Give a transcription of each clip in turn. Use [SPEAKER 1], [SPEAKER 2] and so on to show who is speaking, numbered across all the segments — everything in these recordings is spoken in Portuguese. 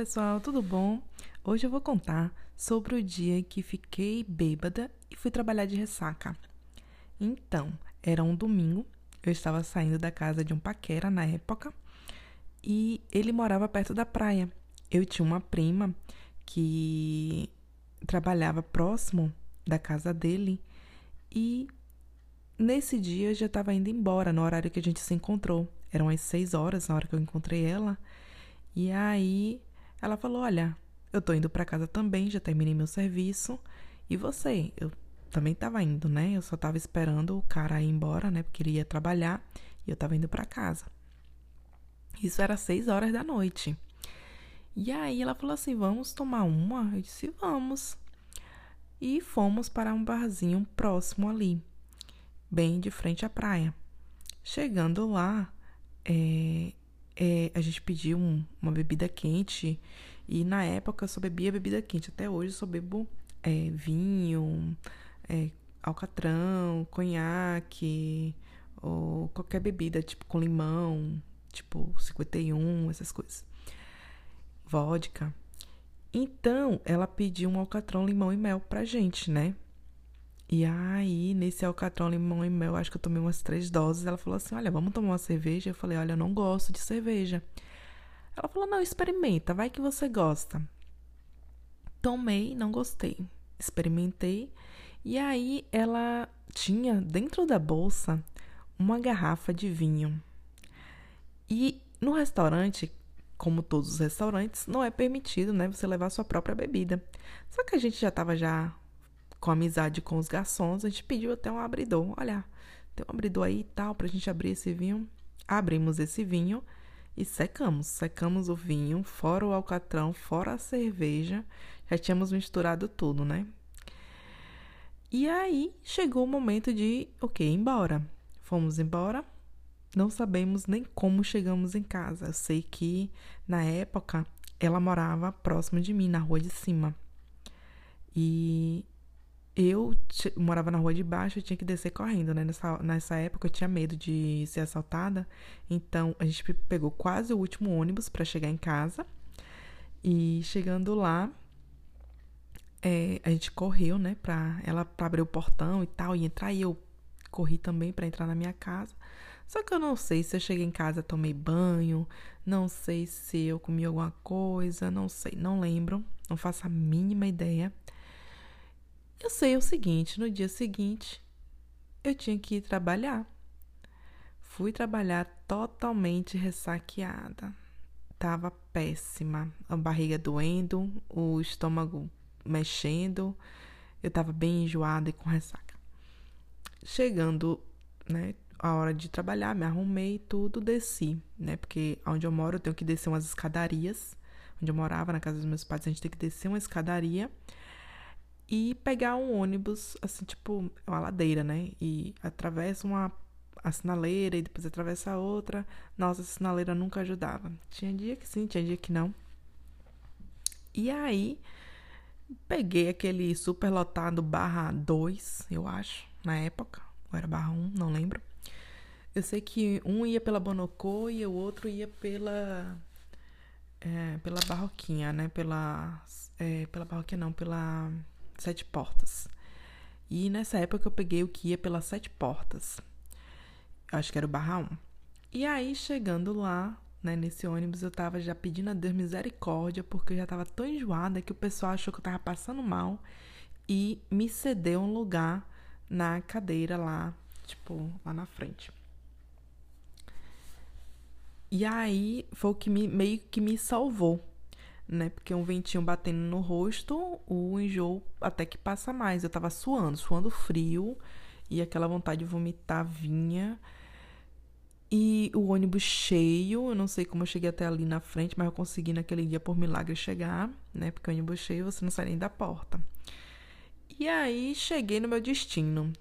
[SPEAKER 1] pessoal, tudo bom? Hoje eu vou contar sobre o dia que fiquei bêbada e fui trabalhar de ressaca. Então, era um domingo, eu estava saindo da casa de um paquera na época e ele morava perto da praia. Eu tinha uma prima que trabalhava próximo da casa dele e nesse dia eu já estava indo embora no horário que a gente se encontrou. Eram as seis horas na hora que eu encontrei ela. E aí ela falou: Olha, eu tô indo para casa também, já terminei meu serviço. E você? Eu também tava indo, né? Eu só tava esperando o cara ir embora, né? Porque ele ia trabalhar e eu tava indo para casa. Isso era seis horas da noite. E aí ela falou assim: Vamos tomar uma? Eu disse: Vamos. E fomos para um barzinho próximo ali, bem de frente à praia. Chegando lá, é, é, a gente pediu um, uma bebida quente e na época eu só bebia bebida quente. Até hoje eu só bebo é, vinho, é, alcatrão, conhaque ou qualquer bebida tipo com limão, tipo 51, essas coisas. Vodka. Então, ela pediu um alcatrão, limão e mel pra gente, né? E aí, nesse alcatrão, limão e mel, acho que eu tomei umas três doses. Ela falou assim: Olha, vamos tomar uma cerveja? Eu falei: Olha, eu não gosto de cerveja. Ela falou: Não, experimenta, vai que você gosta. Tomei, não gostei. Experimentei. E aí, ela tinha dentro da bolsa uma garrafa de vinho. E no restaurante, como todos os restaurantes, não é permitido, né, você levar sua própria bebida. Só que a gente já estava já com amizade com os garçons, a gente pediu até um abridor. Olha, tem um abridor aí e tal pra gente abrir esse vinho. Abrimos esse vinho e secamos. Secamos o vinho, fora o alcatrão, fora a cerveja. Já tínhamos misturado tudo, né? E aí chegou o momento de, ok, embora. Fomos embora. Não sabemos nem como chegamos em casa. Eu sei que na época ela morava próximo de mim, na rua de cima. E eu morava na rua de baixo e tinha que descer correndo, né? Nessa, nessa época eu tinha medo de ser assaltada. Então a gente pegou quase o último ônibus para chegar em casa. E chegando lá, é, a gente correu, né? Pra ela pra abrir o portão e tal, e entrar. E eu corri também para entrar na minha casa. Só que eu não sei se eu cheguei em casa, tomei banho, não sei se eu comi alguma coisa, não sei, não lembro, não faço a mínima ideia. Eu sei o seguinte: no dia seguinte, eu tinha que ir trabalhar. Fui trabalhar totalmente ressaqueada. Tava péssima. A barriga doendo, o estômago mexendo. Eu tava bem enjoada e com ressaca. Chegando, né, a hora de trabalhar, me arrumei tudo, desci, né? Porque onde eu moro eu tenho que descer umas escadarias. Onde eu morava, na casa dos meus pais, a gente tem que descer uma escadaria e pegar um ônibus, assim, tipo, uma ladeira, né? E atravessa uma a sinaleira e depois atravessa a outra. Nossa, a sinaleira nunca ajudava. Tinha dia que sim, tinha dia que não. E aí, peguei aquele super lotado barra 2, eu acho, na época. Ou era barra 1, não lembro. Eu sei que um ia pela Bonocô e o outro ia pela. É, pela Barroquinha, né? Pela. É, pela Barroquinha, não, pela Sete Portas. E nessa época eu peguei o que ia pelas Sete Portas. Acho que era o Barra 1. E aí, chegando lá, né, nesse ônibus, eu tava já pedindo a Deus misericórdia, porque eu já tava tão enjoada que o pessoal achou que eu tava passando mal e me cedeu um lugar na cadeira lá, tipo, lá na frente. E aí foi o que me, meio que me salvou, né? Porque um ventinho batendo no rosto, o enjoo até que passa mais. Eu tava suando, suando frio, e aquela vontade de vomitar vinha. E o ônibus cheio, eu não sei como eu cheguei até ali na frente, mas eu consegui naquele dia por milagre chegar, né? Porque o ônibus cheio você não sai nem da porta. E aí cheguei no meu destino.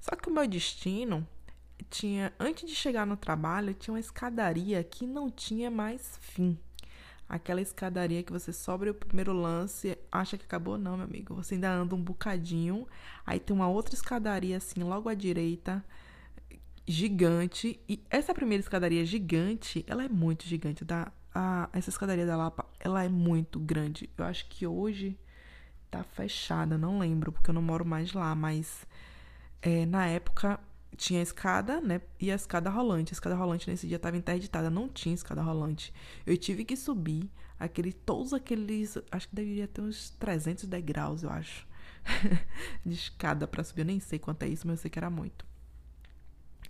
[SPEAKER 1] Só que o meu destino tinha, antes de chegar no trabalho, tinha uma escadaria que não tinha mais fim. Aquela escadaria que você sobe o primeiro lance, acha que acabou, não, meu amigo. Você ainda anda um bocadinho. Aí tem uma outra escadaria assim, logo à direita, gigante. E essa primeira escadaria gigante, ela é muito gigante. Dá a, essa escadaria da Lapa, ela é muito grande. Eu acho que hoje tá fechada, não lembro, porque eu não moro mais lá, mas é, na época tinha escada, né? E a escada rolante. A escada rolante nesse dia estava interditada, não tinha escada rolante. Eu tive que subir aquele, todos aqueles, acho que deveria ter uns 300 degraus, eu acho, de escada para subir. Eu nem sei quanto é isso, mas eu sei que era muito.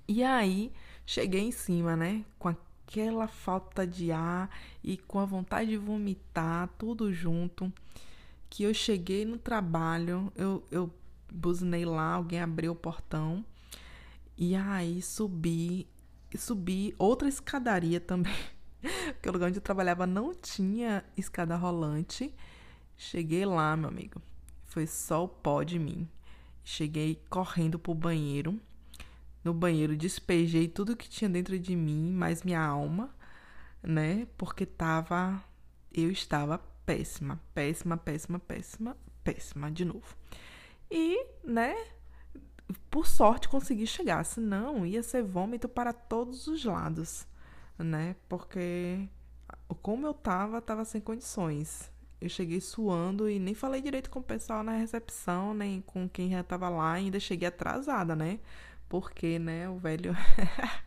[SPEAKER 1] E aí, cheguei em cima, né? Com aquela falta de ar e com a vontade de vomitar, tudo junto. Que eu cheguei no trabalho, eu, eu buzinei lá, alguém abriu o portão. E aí subi, subi outra escadaria também. Porque o lugar onde eu trabalhava não tinha escada rolante. Cheguei lá, meu amigo. Foi só o pó de mim. Cheguei correndo pro banheiro. No banheiro despejei tudo que tinha dentro de mim, mais minha alma, né? Porque tava eu estava péssima, péssima, péssima, péssima, péssima de novo. E, né, por sorte consegui chegar, senão ia ser vômito para todos os lados, né? Porque como eu tava, tava sem condições. Eu cheguei suando e nem falei direito com o pessoal na recepção, nem com quem já tava lá, ainda cheguei atrasada, né? Porque, né, o velho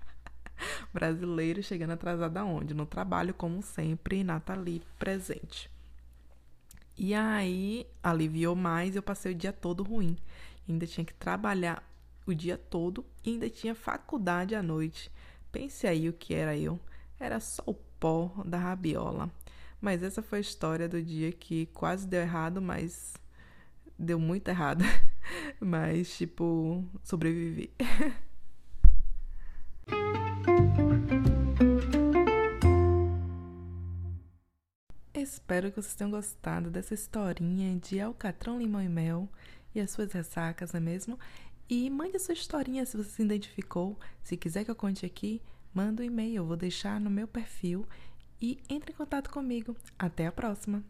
[SPEAKER 1] brasileiro chegando atrasado aonde? No trabalho, como sempre, Nathalie presente. E aí, aliviou mais, eu passei o dia todo ruim ainda tinha que trabalhar o dia todo e ainda tinha faculdade à noite. Pense aí o que era eu. Era só o pó da rabiola. Mas essa foi a história do dia que quase deu errado, mas deu muito errado. mas, tipo, sobrevivi. Espero que vocês tenham gostado dessa historinha de alcatrão, limão e mel e as suas ressacas, não é mesmo? E mande a sua historinha se você se identificou. Se quiser que eu conte aqui, manda um e-mail, eu vou deixar no meu perfil e entre em contato comigo. Até a próxima!